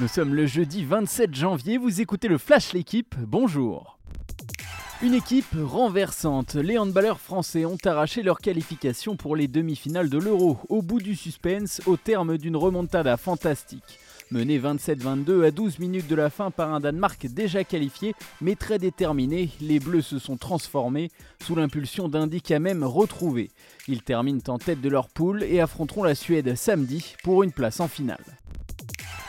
Nous sommes le jeudi 27 janvier, vous écoutez le Flash L'équipe, bonjour. Une équipe renversante. Les handballeurs français ont arraché leur qualification pour les demi-finales de l'Euro, au bout du suspense, au terme d'une remontada fantastique. Mené 27-22 à 12 minutes de la fin par un Danemark déjà qualifié, mais très déterminé, les Bleus se sont transformés sous l'impulsion d'un même retrouvé. Ils terminent en tête de leur poule et affronteront la Suède samedi pour une place en finale.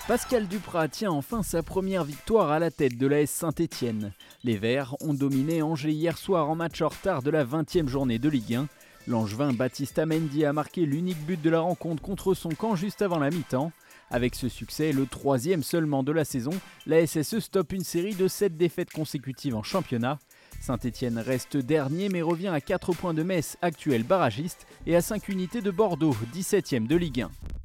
Pascal Duprat tient enfin sa première victoire à la tête de la S Saint-Étienne. Les Verts ont dominé Angers hier soir en match en retard de la 20e journée de Ligue 1. L'Angevin Baptiste Amendi a marqué l'unique but de la rencontre contre son camp juste avant la mi-temps. Avec ce succès, le troisième seulement de la saison, la SSE stoppe une série de 7 défaites consécutives en championnat. Saint-Etienne reste dernier mais revient à 4 points de Metz, actuel barragiste, et à 5 unités de Bordeaux, 17e de Ligue 1.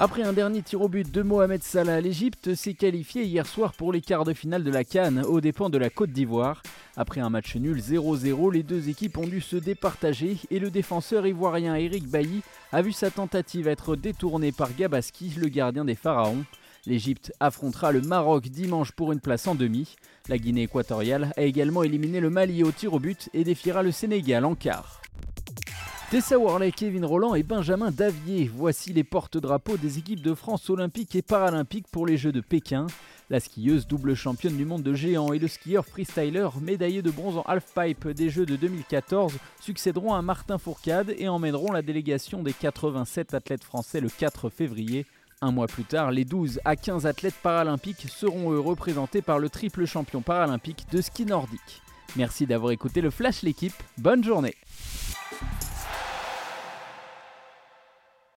Après un dernier tir au but de Mohamed Salah, l'Égypte s'est qualifiée hier soir pour les quarts de finale de la Cannes aux dépens de la Côte d'Ivoire. Après un match nul 0-0, les deux équipes ont dû se départager et le défenseur ivoirien Eric Bailly a vu sa tentative être détournée par Gabaski, le gardien des Pharaons. L'Égypte affrontera le Maroc dimanche pour une place en demi. La Guinée équatoriale a également éliminé le Mali au tir au but et défiera le Sénégal en quart. Tessa Worley, Kevin Roland et Benjamin Davier, voici les porte-drapeaux des équipes de France olympique et paralympique pour les Jeux de Pékin. La skieuse double championne du monde de géant et le skieur freestyler médaillé de bronze en halfpipe des Jeux de 2014 succéderont à Martin Fourcade et emmèneront la délégation des 87 athlètes français le 4 février. Un mois plus tard, les 12 à 15 athlètes paralympiques seront eux représentés par le triple champion paralympique de ski nordique. Merci d'avoir écouté le Flash l'équipe, bonne journée